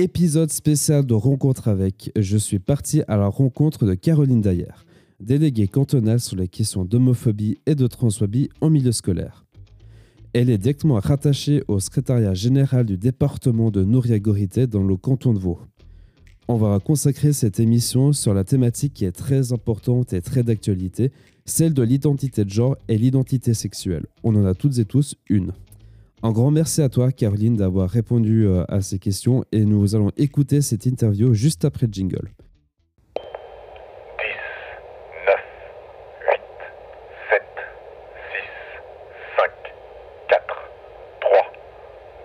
Épisode spécial de Rencontre avec. Je suis parti à la rencontre de Caroline Dayer, déléguée cantonale sur les questions d'homophobie et de transphobie en milieu scolaire. Elle est directement rattachée au secrétariat général du département de Nouriagorité dans le canton de Vaud. On va consacrer cette émission sur la thématique qui est très importante et très d'actualité, celle de l'identité de genre et l'identité sexuelle. On en a toutes et tous une. Un grand merci à toi, Caroline, d'avoir répondu euh, à ces questions et nous allons écouter cette interview juste après le jingle. 10, 9, 8, 7, 6, 5, 4, 3,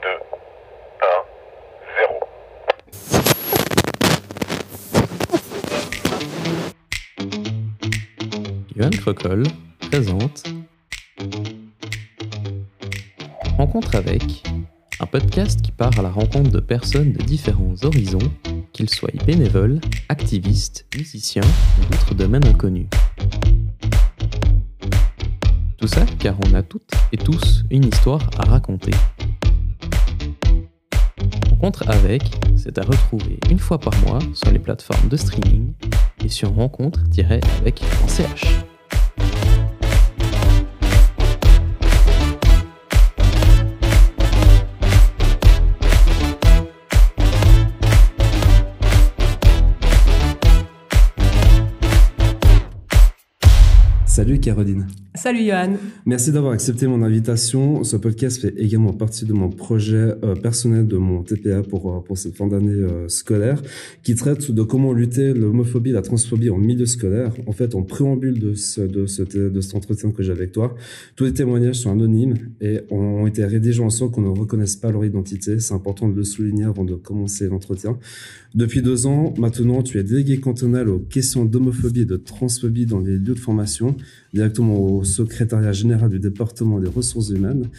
2, 1, 0. Johan Crocol présente Rencontre avec, un podcast qui part à la rencontre de personnes de différents horizons, qu'ils soient bénévoles, activistes, musiciens ou d'autres domaines inconnus. Tout ça car on a toutes et tous une histoire à raconter. Rencontre avec, c'est à retrouver une fois par mois sur les plateformes de streaming et sur rencontre-avec Salut Caroline. Salut Johan. Merci d'avoir accepté mon invitation. Ce podcast fait également partie de mon projet euh, personnel de mon TPA pour, euh, pour cette fin d'année euh, scolaire qui traite de comment lutter l'homophobie et la transphobie en milieu scolaire. En fait, en préambule de, ce, de, ce, de cet entretien que j'ai avec toi, tous les témoignages sont anonymes et ont été rédigés en sorte qu'on ne reconnaisse pas leur identité. C'est important de le souligner avant de commencer l'entretien. Depuis deux ans, maintenant, tu es délégué cantonal aux questions d'homophobie et de transphobie dans les lieux de formation directement au secrétariat général du département des ressources humaines.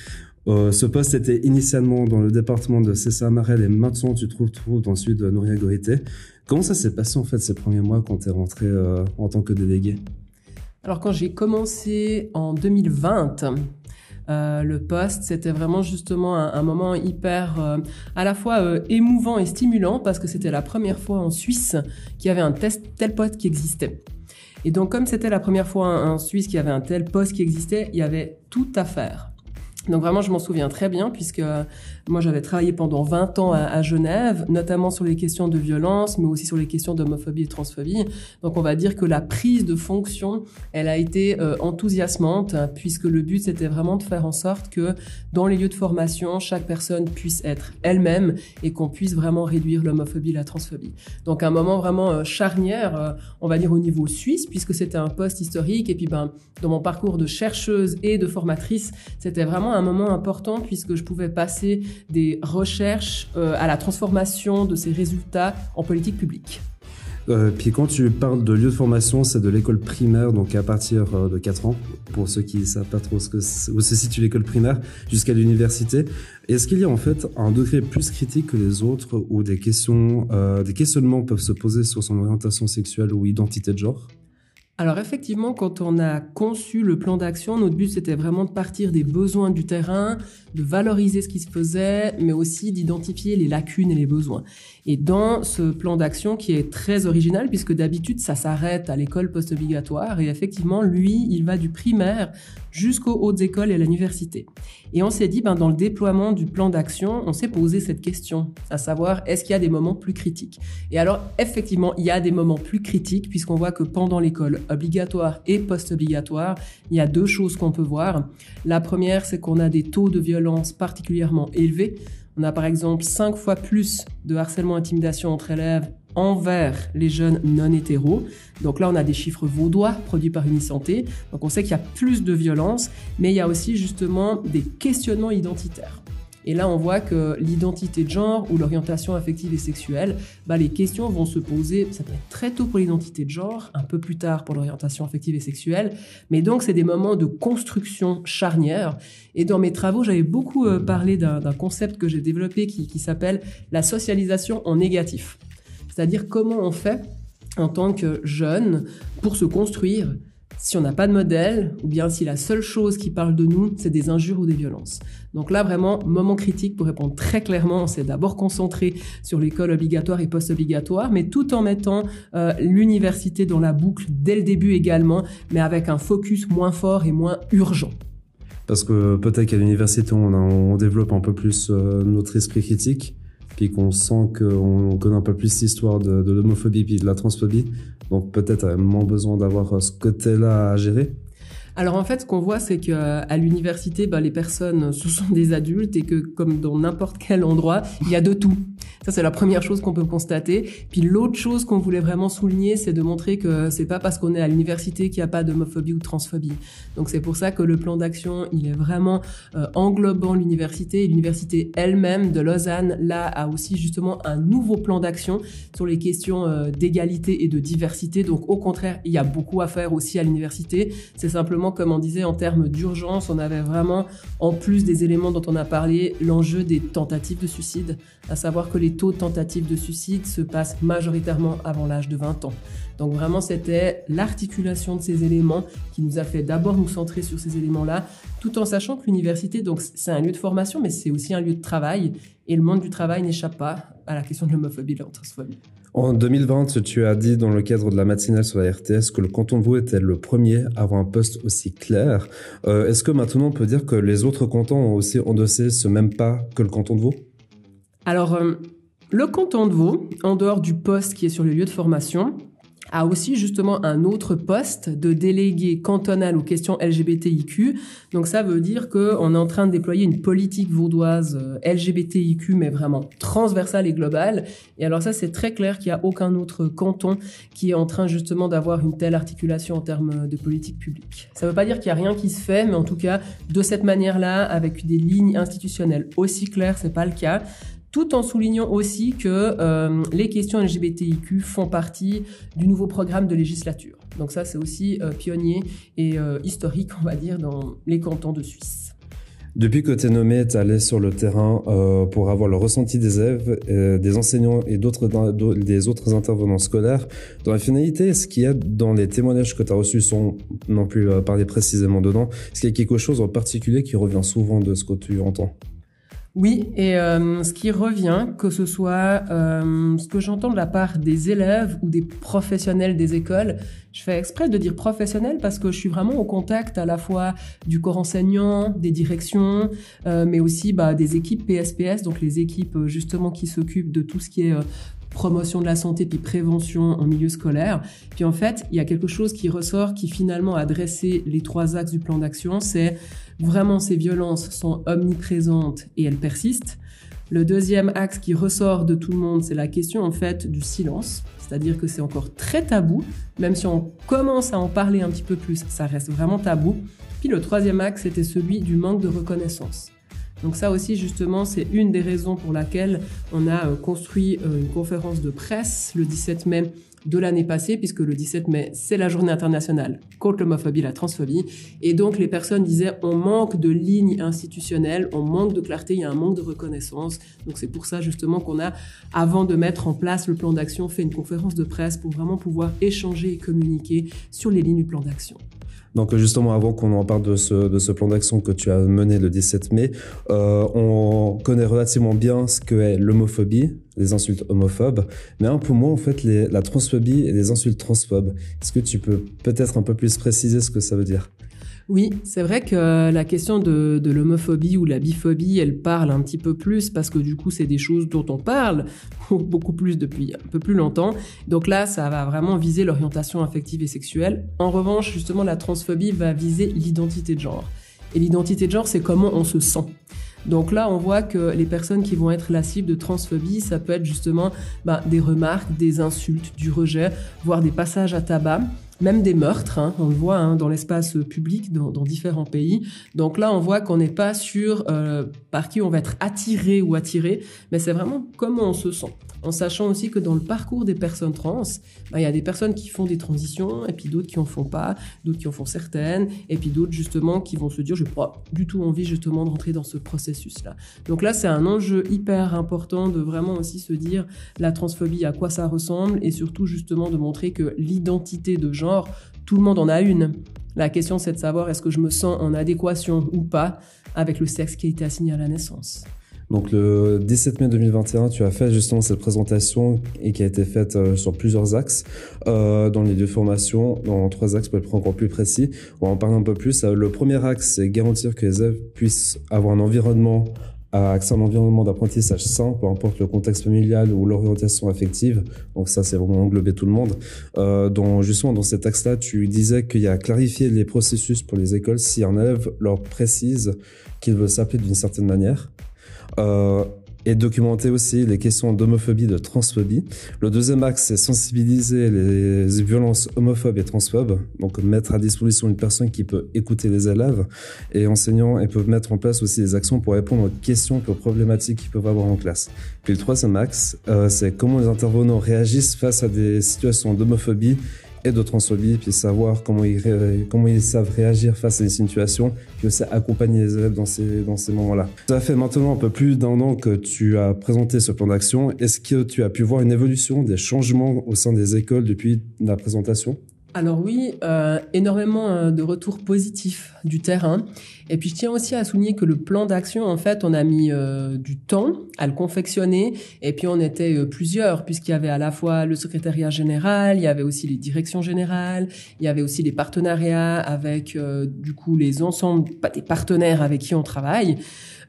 Euh, ce poste était initialement dans le département de Cessa Marel et maintenant tu te trouves dans celui de Nouria Gorité. Comment ça s'est passé en fait ces premiers mois quand tu es rentré euh, en tant que délégué? Alors quand j'ai commencé en 2020, euh, le poste, c'était vraiment justement un, moment hyper à la fois émouvant et stimulant parce que c'était la première fois en Suisse qu'il y avait un tel poste qui existait. Et donc, comme c'était la première fois en Suisse qu'il y avait un tel poste qui existait, il y avait tout à faire. Donc vraiment, je m'en souviens très bien puisque moi, j'avais travaillé pendant 20 ans à, Genève, notamment sur les questions de violence, mais aussi sur les questions d'homophobie et transphobie. Donc on va dire que la prise de fonction, elle a été euh, enthousiasmante puisque le but, c'était vraiment de faire en sorte que dans les lieux de formation, chaque personne puisse être elle-même et qu'on puisse vraiment réduire l'homophobie et la transphobie. Donc un moment vraiment euh, charnière, euh, on va dire au niveau suisse, puisque c'était un poste historique. Et puis ben, dans mon parcours de chercheuse et de formatrice, c'était vraiment un moment important puisque je pouvais passer des recherches euh, à la transformation de ces résultats en politique publique. Euh, puis quand tu parles de lieu de formation, c'est de l'école primaire, donc à partir euh, de 4 ans, pour ceux qui ne savent pas trop où se situe l'école primaire, jusqu'à l'université. Est-ce qu'il y a en fait un degré plus critique que les autres où des questions, des questionnements peuvent se poser sur son orientation sexuelle ou identité de genre? Alors effectivement, quand on a conçu le plan d'action, notre but c'était vraiment de partir des besoins du terrain, de valoriser ce qui se faisait, mais aussi d'identifier les lacunes et les besoins. Et dans ce plan d'action qui est très original, puisque d'habitude ça s'arrête à l'école post-obligatoire, et effectivement, lui, il va du primaire jusqu'aux hautes écoles et à l'université. Et on s'est dit, ben, dans le déploiement du plan d'action, on s'est posé cette question, à savoir, est-ce qu'il y a des moments plus critiques? Et alors, effectivement, il y a des moments plus critiques, puisqu'on voit que pendant l'école obligatoire et post-obligatoire, il y a deux choses qu'on peut voir. La première, c'est qu'on a des taux de violence particulièrement élevés. On a par exemple cinq fois plus de harcèlement intimidation entre élèves envers les jeunes non hétéros. Donc là, on a des chiffres vaudois produits par Unisanté. Donc on sait qu'il y a plus de violence, mais il y a aussi justement des questionnements identitaires. Et là, on voit que l'identité de genre ou l'orientation affective et sexuelle, bah, les questions vont se poser, ça peut être très tôt pour l'identité de genre, un peu plus tard pour l'orientation affective et sexuelle, mais donc c'est des moments de construction charnière. Et dans mes travaux, j'avais beaucoup euh, parlé d'un concept que j'ai développé qui, qui s'appelle la socialisation en négatif. C'est-à-dire comment on fait en tant que jeune pour se construire si on n'a pas de modèle, ou bien si la seule chose qui parle de nous, c'est des injures ou des violences. Donc là, vraiment, moment critique pour répondre très clairement, c'est d'abord concentrer sur l'école obligatoire et post-obligatoire, mais tout en mettant euh, l'université dans la boucle dès le début également, mais avec un focus moins fort et moins urgent. Parce que peut-être qu'à l'université, on, on, développe un peu plus euh, notre esprit critique, puis qu'on sent qu'on connaît un peu plus l'histoire de, l'homophobie puis de la transphobie. Donc peut-être vraiment besoin d'avoir ce côté-là à gérer. Alors en fait, ce qu'on voit, c'est qu'à l'université, bah, les personnes, ce sont des adultes et que comme dans n'importe quel endroit, il y a de tout. Ça, c'est la première chose qu'on peut constater. Puis l'autre chose qu'on voulait vraiment souligner, c'est de montrer que c'est pas parce qu'on est à l'université qu'il n'y a pas d'homophobie ou de transphobie. Donc c'est pour ça que le plan d'action, il est vraiment euh, englobant l'université. Et l'université elle-même de Lausanne, là, a aussi justement un nouveau plan d'action sur les questions euh, d'égalité et de diversité. Donc au contraire, il y a beaucoup à faire aussi à l'université. C'est simplement, comme on disait, en termes d'urgence, on avait vraiment, en plus des éléments dont on a parlé, l'enjeu des tentatives de suicide, à savoir que les taux de tentatives de suicide se passent majoritairement avant l'âge de 20 ans. Donc vraiment, c'était l'articulation de ces éléments qui nous a fait d'abord nous centrer sur ces éléments-là, tout en sachant que l'université, donc c'est un lieu de formation, mais c'est aussi un lieu de travail, et le monde du travail n'échappe pas à la question de l'homophobie et de la transphobie. En 2020, tu as dit dans le cadre de la matinale sur la RTS que le canton de Vaud était le premier à avoir un poste aussi clair. Euh, est-ce que maintenant on peut dire que les autres cantons ont aussi endossé ce même pas que le canton de Vaud? Alors, euh, le canton de Vaud, en dehors du poste qui est sur le lieu de formation, a aussi justement un autre poste de délégué cantonal aux questions LGBTIQ. Donc ça veut dire qu'on est en train de déployer une politique vaudoise euh, LGBTIQ, mais vraiment transversale et globale. Et alors ça, c'est très clair qu'il n'y a aucun autre canton qui est en train justement d'avoir une telle articulation en termes de politique publique. Ça ne veut pas dire qu'il n'y a rien qui se fait, mais en tout cas, de cette manière-là, avec des lignes institutionnelles aussi claires, c'est pas le cas tout en soulignant aussi que euh, les questions LGBTIQ font partie du nouveau programme de législature. Donc ça, c'est aussi euh, pionnier et euh, historique, on va dire, dans les cantons de Suisse. Depuis que tu es nommé, tu allé sur le terrain pour avoir le ressenti des élèves, des enseignants et d'autres des autres intervenants scolaires. Dans la finalité, ce qu'il y a dans les témoignages que tu as reçus sans non plus parler précisément dedans Est-ce qu'il y a quelque chose en particulier qui revient souvent de ce que tu entends? Oui, et euh, ce qui revient, que ce soit euh, ce que j'entends de la part des élèves ou des professionnels des écoles, je fais exprès de dire professionnels parce que je suis vraiment au contact à la fois du corps enseignant, des directions, euh, mais aussi bah, des équipes PSPS, donc les équipes justement qui s'occupent de tout ce qui est promotion de la santé puis prévention en milieu scolaire. Puis en fait, il y a quelque chose qui ressort qui finalement a dressé les trois axes du plan d'action, c'est vraiment ces violences sont omniprésentes et elles persistent. Le deuxième axe qui ressort de tout le monde, c'est la question en fait du silence, c'est-à-dire que c'est encore très tabou, même si on commence à en parler un petit peu plus, ça reste vraiment tabou. Puis le troisième axe, c'était celui du manque de reconnaissance. Donc ça aussi, justement, c'est une des raisons pour laquelle on a euh, construit euh, une conférence de presse le 17 mai de l'année passée, puisque le 17 mai, c'est la journée internationale contre l'homophobie et la transphobie. Et donc, les personnes disaient, on manque de lignes institutionnelles, on manque de clarté, il y a un manque de reconnaissance. Donc, c'est pour ça, justement, qu'on a, avant de mettre en place le plan d'action, fait une conférence de presse pour vraiment pouvoir échanger et communiquer sur les lignes du plan d'action. Donc justement, avant qu'on en parle de ce, de ce plan d'action que tu as mené le 17 mai, euh, on connaît relativement bien ce que est l'homophobie, les insultes homophobes, mais un peu moins en fait les, la transphobie et les insultes transphobes. Est-ce que tu peux peut-être un peu plus préciser ce que ça veut dire? Oui, c'est vrai que la question de, de l'homophobie ou la biphobie, elle parle un petit peu plus parce que du coup, c'est des choses dont on parle beaucoup plus depuis un peu plus longtemps. Donc là, ça va vraiment viser l'orientation affective et sexuelle. En revanche, justement, la transphobie va viser l'identité de genre. Et l'identité de genre, c'est comment on se sent. Donc là, on voit que les personnes qui vont être la cible de transphobie, ça peut être justement bah, des remarques, des insultes, du rejet, voire des passages à tabac même des meurtres, hein, on le voit hein, dans l'espace public dans, différents pays. Donc là, on voit qu'on n'est pas sûr euh, par qui on va être attiré ou attiré, mais c'est vraiment comment on se sent en sachant aussi que dans le parcours des personnes trans, bah, il y a des personnes qui font des transitions, et puis d'autres qui en font pas, d'autres qui en font certaines, et puis d'autres justement qui vont se dire, je n'ai pas du tout envie justement de rentrer dans ce processus-là. Donc là, c'est un enjeu hyper important de vraiment aussi se dire la transphobie, à quoi ça ressemble, et surtout justement de montrer que l'identité de genre Tout le monde en a une. La question, c'est de savoir est-ce que je me sens en adéquation ou pas avec le sexe qui a été assigné à la naissance. Donc le 17 mai 2021, tu as fait justement cette présentation et qui a été faite euh, sur plusieurs axes euh, dans les deux formations, dans trois axes pour être encore plus précis. On va en parler un peu plus. Euh, le premier axe, c'est garantir que les élèves puissent avoir un environnement accès à un environnement d'apprentissage sain, peu importe le contexte familial ou l'orientation affective. Donc ça, c'est vraiment englober tout le monde. Euh, dans, justement, dans cet axe-là, tu disais qu'il y a clarifié les processus pour les écoles si un élève leur précise qu'il veut s'appeler d'une certaine manière. Euh, et documenter aussi les questions d'homophobie, de transphobie. Le deuxième axe, c'est sensibiliser les violences homophobes et transphobes, donc mettre à disposition une personne qui peut écouter les élèves et enseignants et peuvent mettre en place aussi des actions pour répondre aux questions et aux problématiques qu'ils peuvent avoir en classe. Puis le troisième axe, euh, c'est comment les intervenants réagissent face à des situations d'homophobie et de transphobie, puis savoir comment ils, comment ils savent réagir face à des situations, puis aussi accompagner les élèves dans ces, dans ces moments-là. Ça fait maintenant un peu plus d'un an que tu as présenté ce plan d'action. Est-ce que tu as pu voir une évolution, des changements au sein des écoles depuis la présentation? Alors oui, euh, énormément euh, de retours positifs du terrain. Et puis je tiens aussi à souligner que le plan d'action, en fait, on a mis euh, du temps à le confectionner. Et puis on était plusieurs, puisqu'il y avait à la fois le secrétariat général, il y avait aussi les directions générales, il y avait aussi les partenariats avec du coup les ensembles, pas des partenaires avec qui on travaille.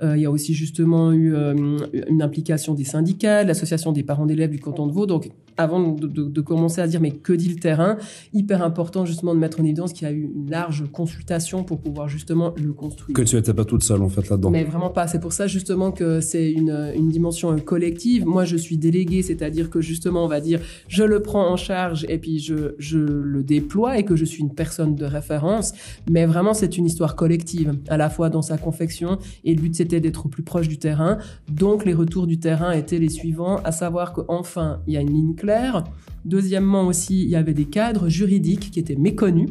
il y a aussi justement eu une implication des syndicats, l'association des parents d'élèves du canton de Vaud. Donc avant de, de, de, commencer à dire mais que dit le terrain, hyper important justement de mettre en évidence qu'il y a eu une large consultation pour pouvoir justement le construire. Que tu n'étais pas toute seule en fait là-dedans. Mais vraiment pas. C'est pour ça justement que c'est une, une dimension collective. Moi je suis déléguée, c'est-à-dire que justement on va dire je le prends en charge et puis je, je le déploie et que je suis une personne de référence. Mais vraiment c'est une histoire collective, à la fois dans sa confection et le but c'était d'être au plus proche du terrain. Donc les retours du terrain étaient les suivants, à savoir qu'enfin il y a une ligne Deuxièmement aussi, il y avait des cadres juridiques qui étaient méconnus.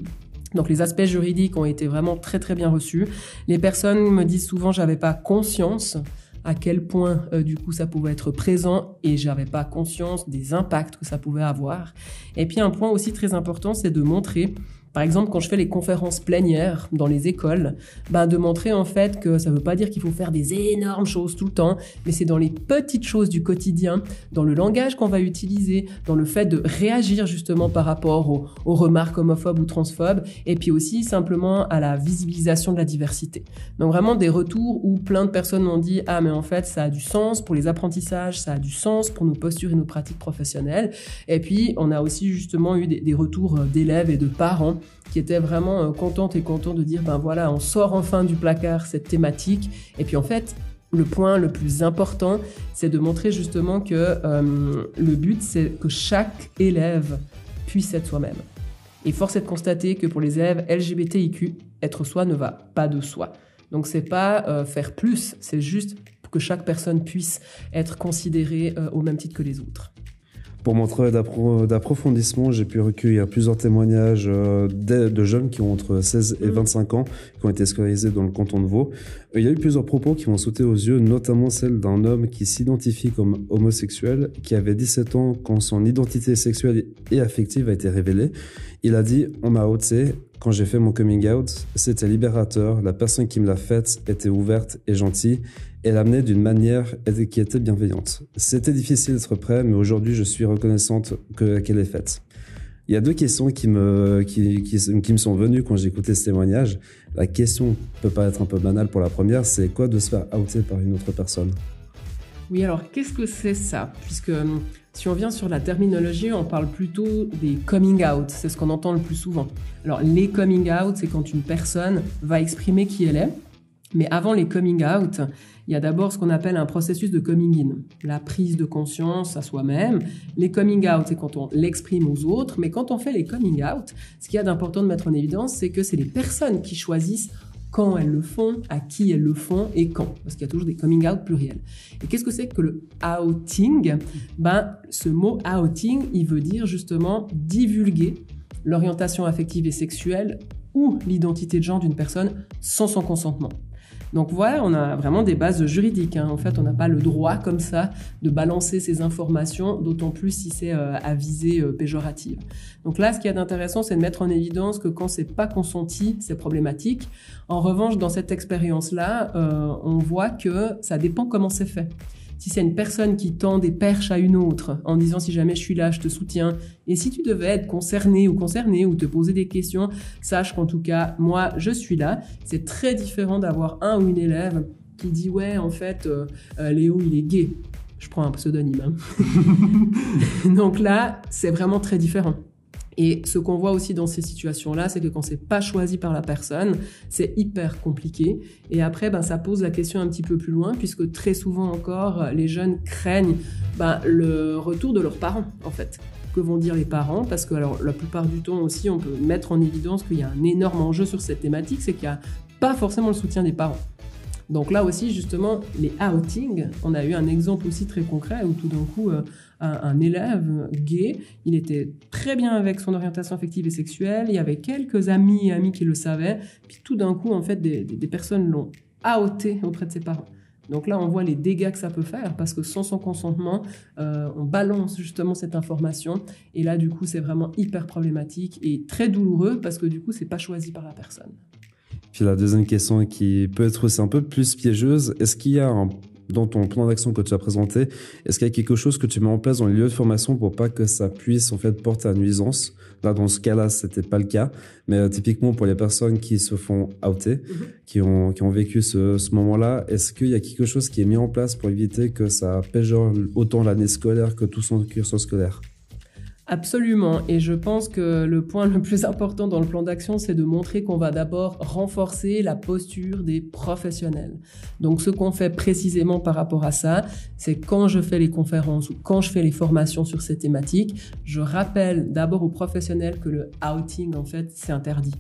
Donc les aspects juridiques ont été vraiment très très bien reçus. Les personnes me disent souvent j'avais pas conscience à quel point euh, du coup ça pouvait être présent et j'avais pas conscience des impacts que ça pouvait avoir. Et puis un point aussi très important, c'est de montrer par exemple, quand je fais les conférences plénières dans les écoles, ben de montrer en fait que ça ne veut pas dire qu'il faut faire des énormes choses tout le temps, mais c'est dans les petites choses du quotidien, dans le langage qu'on va utiliser, dans le fait de réagir justement par rapport aux, remarques homophobes ou transphobes, et puis aussi simplement à la visibilisation de la diversité. Donc vraiment des retours où plein de personnes m'ont dit ah mais en fait ça a du sens pour les apprentissages, ça a du sens pour nos postures et nos pratiques professionnelles. Et puis on a aussi justement eu des, des retours d'élèves et de parents qui étaient vraiment euh, contentes et contents de dire ben voilà, on sort enfin du placard cette thématique. Et puis en fait, le point le plus important, c'est de montrer justement que euh, le but, c'est que chaque élève puisse être soi-même. Et force est de constater que pour les élèves LGBTIQ, être soi ne va pas de soi. Donc c'est pas euh, faire plus, c'est juste que chaque personne puisse être considérée au même titre que les autres. Pour mon travail d'approfondissement, j'ai pu recueillir plusieurs témoignages euh, de jeunes qui ont entre 16 et 25 mm. ans, qui ont été scolarisés dans le canton de Vaud. Il y a eu plusieurs propos qui m'ont sauté aux yeux, notamment celle d'un homme qui s'identifie comme homosexuel, qui avait 17 ans quand son identité sexuelle et affective a été révélée. Il a dit, on m'a ôté, quand j'ai fait mon coming out, c'était libérateur, la personne qui me l'a faite était ouverte et gentille, et l'amenait d'une manière qui était bienveillante. C'était difficile d'être prêt, mais aujourd'hui je suis reconnaissante qu'elle est faite. Il y a deux questions qui me, qui, qui, me sont venues quand j'ai écouté ce témoignage. La question peut pas être un peu banale pour la première, c'est quoi de se faire outer par une autre personne? Oui, alors qu'est-ce que c'est ça? Puisque hum, si on vient sur la terminologie, on parle plutôt des coming out, c'est ce qu'on entend le plus souvent. Alors les coming out, c'est quand une personne va exprimer qui elle est, mais avant les coming out, il y a d'abord ce qu'on appelle un processus de coming in, la prise de conscience à soi-même. Les coming out, c'est quand on l'exprime aux autres, mais quand on fait les coming out, ce qu'il y a d'important de mettre en évidence, c'est que c'est les personnes qui choisissent quand elles le font, à qui elles le font et quand. Parce qu'il y a toujours des coming out pluriels. Et qu'est-ce que c'est que le outing? Ben, ce mot outing, il veut dire justement divulguer l'orientation affective et sexuelle ou l'identité de genre d'une personne sans son consentement. Donc voilà, on a vraiment des bases juridiques. Hein. En fait, on n'a pas le droit comme ça de balancer ces informations, d'autant plus si c'est euh, à visée euh, péjorative. Donc là, ce qui est intéressant, c'est de mettre en évidence que quand c'est pas consenti, c'est problématique. En revanche, dans cette expérience-là, euh, on voit que ça dépend comment c'est fait si c'est une personne qui tend des perches à une autre en disant si jamais je suis là, je te soutiens, et si tu devais être concerné ou concerné ou te poser des questions, sache qu'en tout cas, moi, je suis là. C'est très différent d'avoir un ou une élève qui dit ouais, en fait, euh, euh, Léo, il est gay. Je prends un pseudonyme. Hein. Donc là, c'est vraiment très différent. Et ce qu'on voit aussi dans ces situations-là, c'est que quand c'est pas choisi par la personne, c'est hyper compliqué. Et après, ben, ça pose la question un petit peu plus loin, puisque très souvent encore, les jeunes craignent ben, le retour de leurs parents, en fait. Que vont dire les parents? Parce que alors, la plupart du temps aussi, on peut mettre en évidence qu'il y a un énorme enjeu sur cette thématique, c'est qu'il n'y a pas forcément le soutien des parents. Donc là aussi, justement, les outings, on a eu un exemple aussi très concret où tout d'un coup, euh, un, élève gay, il était très bien avec son orientation affective et sexuelle, il y avait quelques amis et amis qui le savaient, puis tout d'un coup, en fait, des, personnes l'ont outé auprès de ses parents. Donc là, on voit les dégâts que ça peut faire parce que sans son consentement, euh, on balance justement cette information. Et là, du coup, c'est vraiment hyper problématique et très douloureux parce que du coup, c'est pas choisi par la personne. Puis la deuxième question qui peut être aussi un peu plus piégeuse, est-ce qu'il y a un, dans ton plan d'action que tu as présenté, est-ce qu'il y a quelque chose que tu mets en place dans les lieux de formation pour pas que ça puisse en fait porter à nuisance? Là, dans ce cas-là, c'était pas le cas, mais euh, typiquement pour les personnes qui se font outer, mm-hmm. qui ont qui ont vécu ce, ce moment-là, est-ce qu'il y a quelque chose qui est mis en place pour éviter que ça péjore autant l'année scolaire que tout son cursus scolaire? Absolument. Et je pense que le point le plus important dans le plan d'action, c'est de montrer qu'on va d'abord renforcer la posture des professionnels. Donc, ce qu'on fait précisément par rapport à ça, c'est quand je fais les conférences ou quand je fais les formations sur ces thématiques, je rappelle d'abord aux professionnels que le outing, en fait, c'est interdit.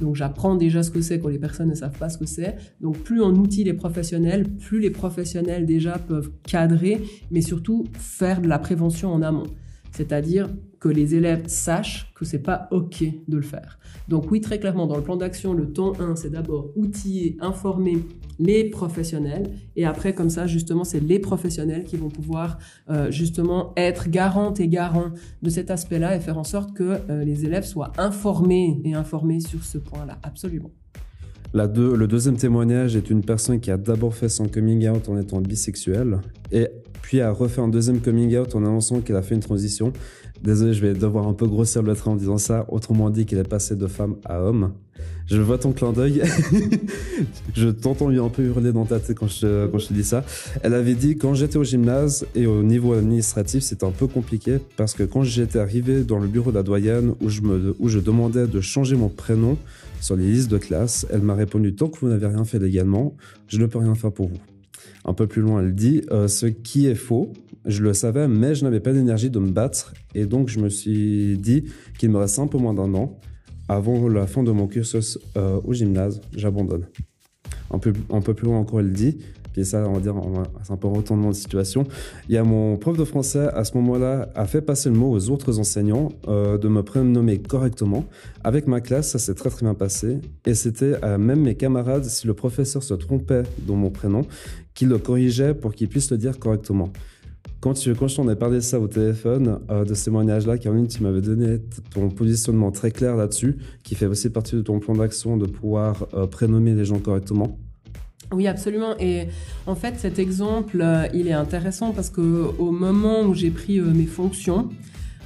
Donc j'apprends déjà ce que c'est quand les personnes ne savent pas ce que c'est. Donc plus on outille les professionnels, plus les professionnels déjà peuvent cadrer, mais surtout faire de la prévention en amont. C'est-à-dire que les élèves sachent que c'est pas OK de le faire. Donc oui, très clairement, dans le plan d'action, le temps 1, c'est d'abord outiller, informer les professionnels. Et après, comme ça, justement, c'est les professionnels qui vont pouvoir euh, justement être garantes et garants de cet aspect-là et faire en sorte que euh, les élèves soient informés et informés sur ce point-là. Absolument. Le deuxième témoignage est une personne qui a d'abord fait son coming out en étant bisexuelle et puis a refait un deuxième coming out en annonçant qu'elle a fait une transition. Désolé, je vais devoir un peu grossir le trait en disant ça. Autrement dit, qu'elle est passée de femme à homme. Je vois ton clin d'œil. je t'entends un peu hurler dans ta tête quand je, te dis ça. Elle avait dit quand j'étais au gymnase et au niveau administratif, c'était un peu compliqué parce que quand j'étais arrivé dans le bureau de la doyenne où je, me, où je demandais de changer mon prénom sur les listes de classe, elle m'a répondu tant que vous n'avez rien fait légalement, je ne peux rien faire pour vous. Un peu plus loin, elle dit euh, ce qui est faux. Je le savais, mais je n'avais pas d'énergie de me battre. Et donc, je me suis dit qu'il me reste un peu moins d'un an avant la fin de mon cursus euh, au gymnase. J'abandonne. Un peu, plus loin encore, elle dit et ça, on va dire, c'est un peu un retournement de situation. Il y a mon prof de français, à ce moment-là, a fait passer le mot aux autres enseignants euh, de me prénommer correctement. Avec ma classe, ça s'est très très bien passé. Et c'était à même mes camarades, si le professeur se trompait dans mon prénom, qu'il le corrigeait pour qu'il puisse le dire correctement. Quand, tu, quand ai parlé ça au téléphone, euh, de ces témoignage-là, Caroline, tu m'avais donné ton positionnement très clair là-dessus, qui fait aussi partie de ton plan d'action de pouvoir euh, prénommer les gens correctement. Oui, absolument. Et en fait, cet exemple, euh, il est intéressant parce que au moment où j'ai pris mes fonctions,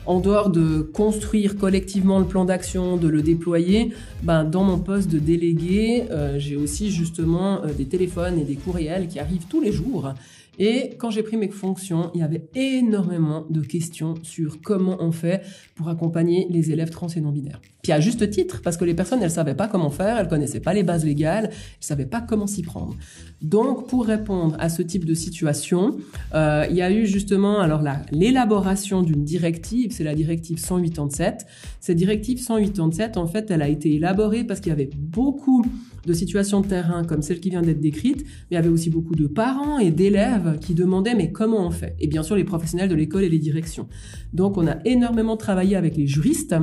en dehors de construire collectivement le plan d'action, de le déployer, ben, dans mon poste de délégué, j'ai aussi justement des téléphones et des courriels qui arrivent tous les jours et quand j'ai pris mes fonctions, il y avait énormément de questions sur comment on fait pour accompagner les élèves trans et non-binaires. Puis à juste titre, parce que les personnes, elles savaient pas comment faire, elles connaissaient pas les bases légales, elles savaient pas comment s'y prendre. Donc, pour répondre à ce type de situation, euh, il y a eu justement alors l'élaboration d'une directive, c'est la directive 187. Cette directive 187, en fait, elle a été élaborée parce qu'il y avait beaucoup de situations de terrain comme celle qui vient d'être décrite, mais il y avait aussi beaucoup de parents et d'élèves qui demandaient mais comment on fait? Et bien sûr les professionnels de l'école et les directions. Donc on a énormément travaillé avec les juristes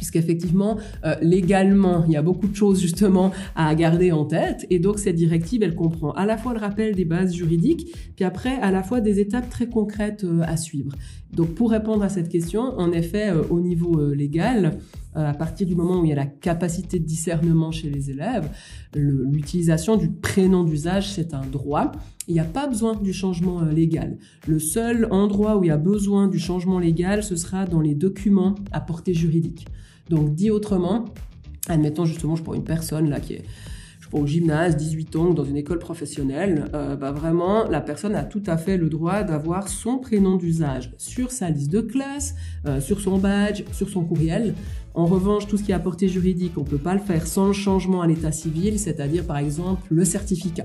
puisqu'effectivement, euh, légalement, il y a beaucoup de choses justement à garder en tête. Et donc, cette directive, elle comprend à la fois le rappel des bases juridiques, puis après, à la fois des étapes très concrètes euh, à suivre. Donc, pour répondre à cette question, en effet, euh, au niveau légal, à partir du moment où il y a la capacité de discernement chez les élèves, l'utilisation du prénom d'usage, c'est un droit. Il n'y a pas besoin du changement légal. Le seul endroit où il y a besoin du changement légal, ce sera dans les documents à portée juridique. Donc, dit autrement, admettons justement, je prends une personne là qui est au gymnase, 18 ans, dans une école professionnelle, euh, bah vraiment, la personne a tout à fait le droit d'avoir son prénom d'usage sur sa liste de classe, euh, sur son badge, sur son courriel. En revanche, tout ce qui est apporté juridique, on ne peut pas le faire sans le changement à l'état civil, c'est-à-dire par exemple le certificat.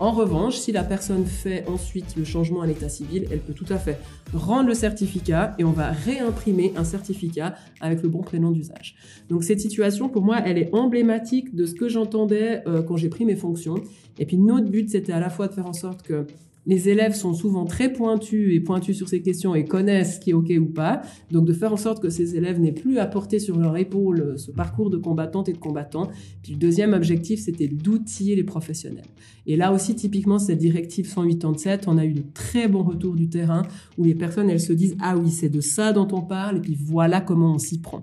En revanche, si la personne fait ensuite le changement à l'état civil, elle peut tout à fait rendre le certificat et on va réimprimer un certificat avec le bon prénom d'usage. Donc cette situation, pour moi, elle est emblématique de ce que j'entendais euh, quand j'ai pris mes fonctions. Et puis notre but, c'était à la fois de faire en sorte que les élèves sont souvent très pointus et pointus sur ces questions et connaissent ce qui est OK ou pas. Donc de faire en sorte que ces élèves n'aient plus à porter sur leur épaule ce parcours de combattantes et de combattants. Puis le deuxième objectif, c'était d'outiller les professionnels. Et là aussi, typiquement, cette directive 187, on a eu de très bons retours du terrain où les personnes, elles se disent, ah oui, c'est de ça dont on parle et puis voilà comment on s'y prend.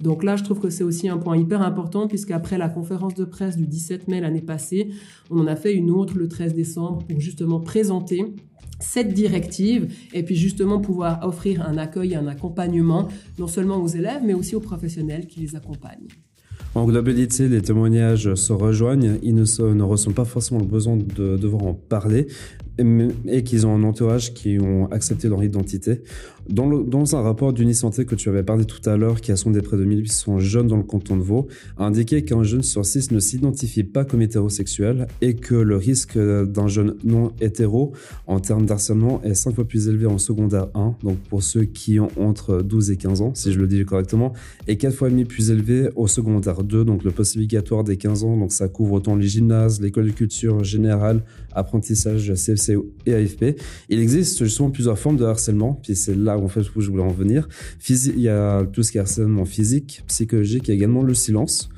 Donc là, je trouve que c'est aussi un point hyper important puisqu'après la conférence de presse du 17 mai l'année passée, on en a fait une autre le 13 décembre pour justement présenter cette directive et puis justement pouvoir offrir un accueil et un accompagnement non seulement aux élèves mais aussi aux professionnels qui les accompagnent. En globalité, les témoignages se rejoignent. Ils ne, ne ressentent pas forcément le besoin de devoir en parler, et qu'ils ont un entourage qui ont accepté leur identité. Dans, un rapport d'Unisanté que tu avais parlé tout à l'heure, qui a sondé près de 1800 jeunes dans le canton de Vaud, a indiqué qu'un jeune sur six ne s'identifie pas comme hétérosexuel et que le risque d'un jeune non hétéro en termes d'harcèlement est 5 fois plus élevé en secondaire 1, donc pour ceux qui ont entre 12 et 15 ans, si je le dis correctement, et 4 fois et demi plus élevé au secondaire 2, donc le post obligatoire des 15 ans, donc ça couvre autant les gymnases, l'école de culture générale, apprentissage CFC et AFP. Il existe justement plusieurs formes de harcèlement, puis c'est là en fait, où je voulais en venir. il y a tout ce qui est harcèlement physique, psychologique, et également le silence.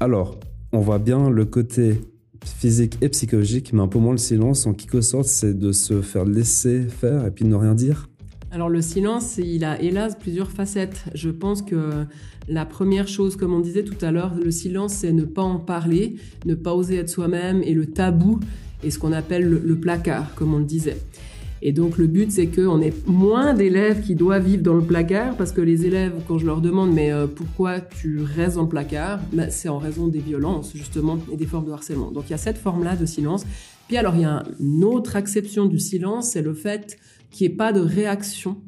Alors, on voit bien le côté physique et psychologique, mais un peu moins le silence. En quelque sorte, c'est de se faire laisser faire et puis de ne rien dire. Alors le silence, il a hélas plusieurs facettes. Je pense que la première chose, comme on disait tout à l'heure, le silence, c'est ne pas en parler, ne pas oser être soi-même, et le tabou, et ce qu'on appelle le, placard, comme on le disait. Et donc le but, c'est qu'on ait moins d'élèves qui doivent vivre dans le placard, parce que les élèves, quand je leur demande mais euh, pourquoi tu restes dans le placard, ben, c'est en raison des violences justement et des formes de harcèlement. Donc il y a cette forme-là de silence. Puis alors il y a une autre acception du silence, c'est le fait qu'il n'y ait pas de réaction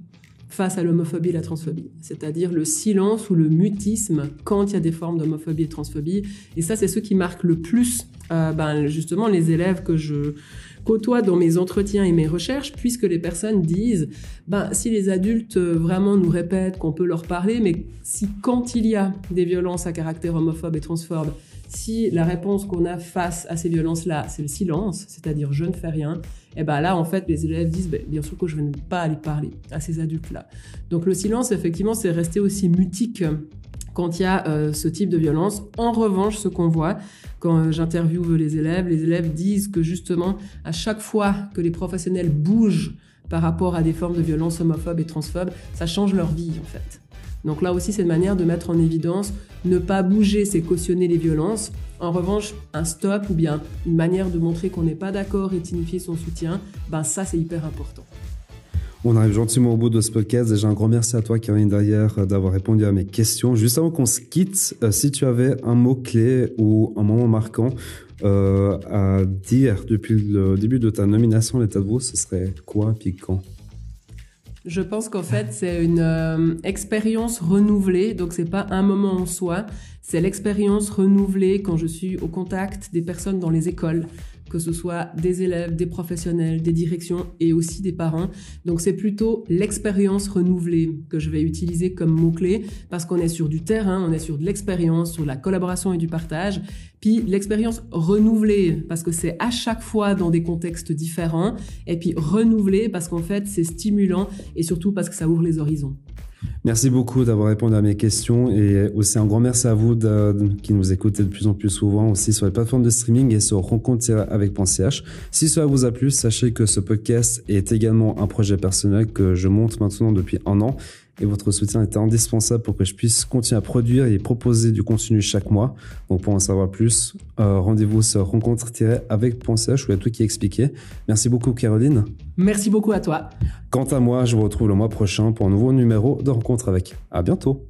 face à l'homophobie et la transphobie, c'est-à-dire le silence ou le mutisme quand il y a des formes d'homophobie et de transphobie. Et ça, c'est ce qui marque le plus euh, ben, justement les élèves que je côtoie dans mes entretiens et mes recherches, puisque les personnes disent, ben, si les adultes euh, vraiment nous répètent qu'on peut leur parler, mais si quand il y a des violences à caractère homophobe et transphobe, si la réponse qu'on a face à ces violences-là, c'est le silence, c'est-à-dire je ne fais rien, et eh ben là, en fait, les élèves disent, ben, bien sûr que je ne vais pas aller parler à ces adultes-là. Donc le silence, effectivement, c'est resté aussi mutique quand il y a euh, ce type de violence. En revanche, ce qu'on voit quand euh, j'interviewe les élèves, les élèves disent que justement, à chaque fois que les professionnels bougent par rapport à des formes de violence homophobe et transphobes, ça change leur vie en fait. Donc là aussi, c'est une manière de mettre en évidence ne pas bouger, c'est cautionner les violences. En revanche, un stop ou bien une manière de montrer qu'on n'est pas d'accord et signifier son soutien, ben ça c'est hyper important. On arrive gentiment au bout de ce podcast. Déjà un grand merci à toi, Karine, derrière, d'avoir répondu à mes questions. Juste avant qu'on se quitte, euh, si tu avais un mot clé ou un moment marquant euh, à dire depuis le début de ta nomination à l'État de Vaud, ce serait quoi puis quand? Je pense qu'en fait, c'est une euh, expérience renouvelée. Donc, c'est pas un moment en soi. C'est l'expérience renouvelée quand je suis au contact des personnes dans les écoles, que ce soit des élèves, des professionnels, des directions et aussi des parents. Donc c'est plutôt l'expérience renouvelée que je vais utiliser comme mot-clé parce qu'on est sur du terrain, on est sur de l'expérience, sur la collaboration et du partage. Puis l'expérience renouvelée parce que c'est à chaque fois dans des contextes différents et puis renouvelée parce qu'en fait c'est stimulant et surtout parce que ça ouvre les horizons. Merci beaucoup d'avoir répondu à mes questions et aussi un grand merci à vous qui nous écoutez de plus en plus souvent aussi sur les plateformes de streaming et sur rencontre-avec.ch. Si cela vous a plu, sachez que ce podcast est également un projet personnel que je monte maintenant depuis un an et votre soutien était indispensable pour que je puisse continuer à produire et proposer du contenu chaque mois. Donc pour en savoir plus, euh, rendez-vous sur rencontre-avec.ch où il y a tout qui est expliqué. Merci beaucoup Caroline. Merci beaucoup à toi. Quant à moi, je vous retrouve le mois prochain pour un nouveau numéro de Rencontre avec. À bientôt.